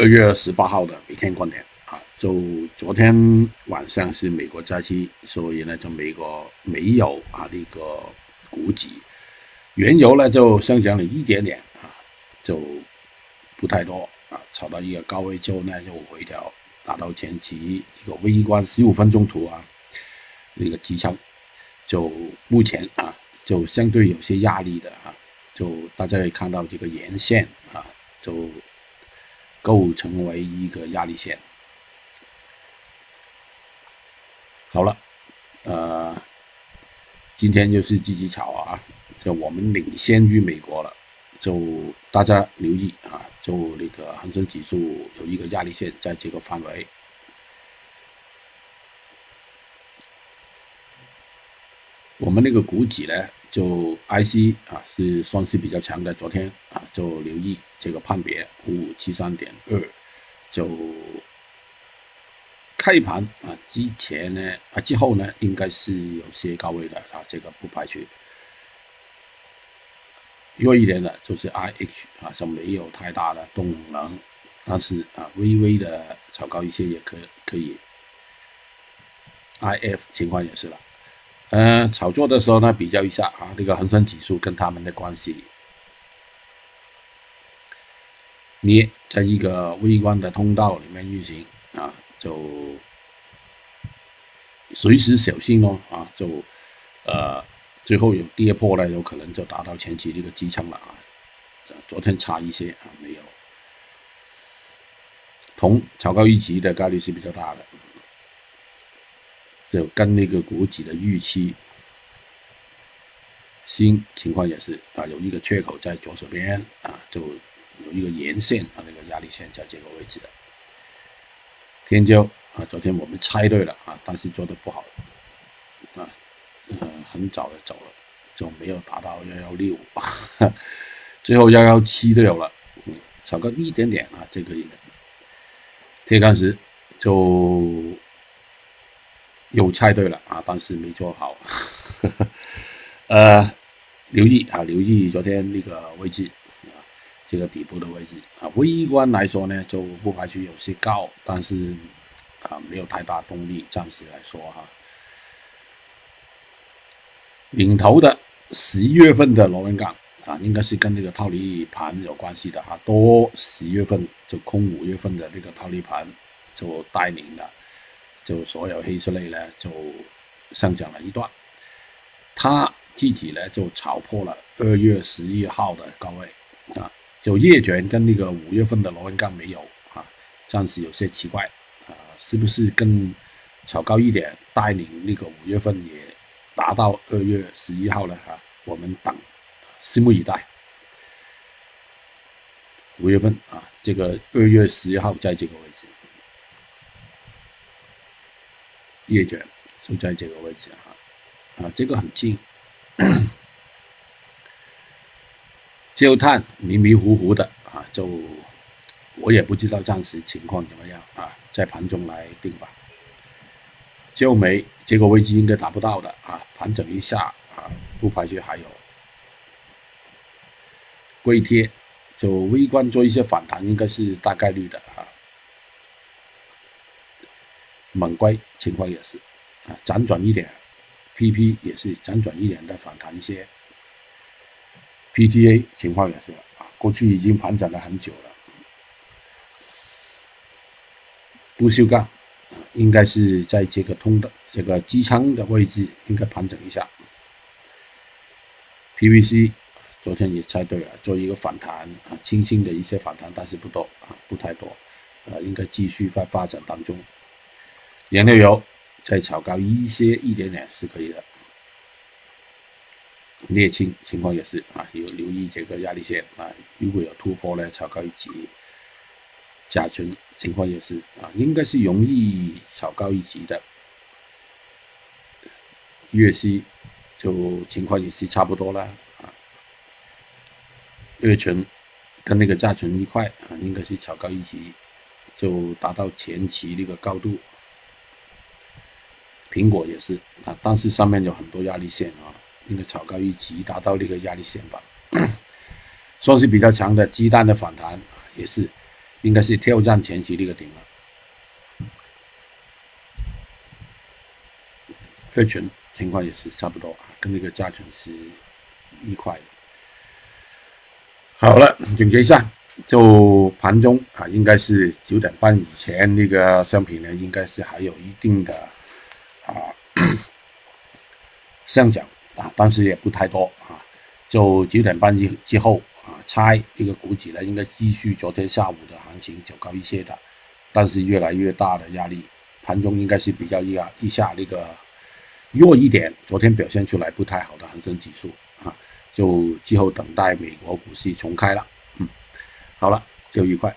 二月十八号的每天观点啊，就昨天晚上是美国假期，所以呢，就美国没有啊那个股指，原油呢就上涨了一点点啊，就不太多啊，炒到一个高位之后呢，就回调，达到前期一个微观十五分钟图啊那个支撑，就目前啊就相对有些压力的啊，就大家可以看到这个沿线啊就。构成为一个压力线。好了，呃，今天就是积极炒啊，就我们领先于美国了，就大家留意啊，就那个恒生指数有一个压力线在这个范围。我们那个股指呢，就 IC 啊是算是比较强的，昨天啊就留意。这个判别五五七三点二，就开盘啊之前呢啊之后呢，应该是有些高位的啊，这个不排除。弱一点的就是 IH 啊，就没有太大的动能，但是啊微微的炒高一些也可可以。IF 情况也是了，嗯，炒作的时候呢，比较一下啊，那个恒生指数跟他们的关系。你在一个微观的通道里面运行啊，就随时小心哦啊，就呃最后有跌破了，有可能就达到前期这个支撑了啊。昨天差一些啊，没有。铜炒高一级的概率是比较大的，就跟那个股指的预期。新情况也是啊，有一个缺口在左手边啊，就。有一个沿线啊，那个压力线在这个位置的。天骄啊，昨天我们猜对了啊，但是做的不好啊，呃，很早的走了，就没有达到幺幺六，最后幺幺七都有了，少个一点点啊，这个铁矿石就又猜对了啊，但是没做好，呃，留意啊，留意昨天那个位置。啊这个底部的位置啊，微观来说呢，就不排除有些高，但是啊，没有太大动力。暂时来说哈，领头的十一月份的螺纹钢啊，应该是跟这个套利盘有关系的哈。多十月份就空五月份的这个套利盘就带领了，就所有黑色类呢就上涨了一段，它自己呢就炒破了二月十一号的高位啊。就叶卷跟那个五月份的螺纹钢没有啊，暂时有些奇怪啊，是不是更炒高一点，带领那个五月份也达到二月十一号了啊？我们等，拭目以待。五月份啊，这个二月十一号在这个位置，叶卷就在这个位置啊，啊，这个很近。焦炭迷迷糊糊的啊，就我也不知道暂时情况怎么样啊，在盘中来定吧。焦煤这个位置应该达不到的啊，盘整一下啊，不排除还有。硅贴就微观做一些反弹，应该是大概率的啊。猛硅情况也是啊，辗转一点，PP 也是辗转一点的反弹一些。PTA 情况也是啊，过去已经盘整了很久了。不锈钢啊，应该是在这个通的这个机舱的位置，应该盘整一下。PVC 昨天也猜对了，做一个反弹啊，轻轻的一些反弹，但是不多啊，不太多，啊，应该继续在发展当中。燃料油再炒高一些一点点是可以的。沥青情况也是啊，有留意这个压力线啊，如果有突破呢，炒高一级。甲醇情况也是啊，应该是容易炒高一级的。粤锡就情况也是差不多了啊。粤醇跟那个甲醇一块啊，应该是炒高一级，就达到前期那个高度。苹果也是啊，但是上面有很多压力线啊。应该炒高一级，达到那个压力线吧，算是比较强的。鸡蛋的反弹也是应该是挑战前期那个顶了。二群情况也是差不多啊，跟那个加权是一块的。好了，总结一下，就盘中啊，应该是九点半以前那个商品呢，应该是还有一定的啊上涨啊，但是也不太多啊。就九点半之之后啊，猜这个股指呢，应该继续昨天下午的行情走高一些的，但是越来越大的压力，盘中应该是比较压一下那个弱一点，昨天表现出来不太好的恒生指数啊。就之后等待美国股市重开了，嗯，好了，就愉快。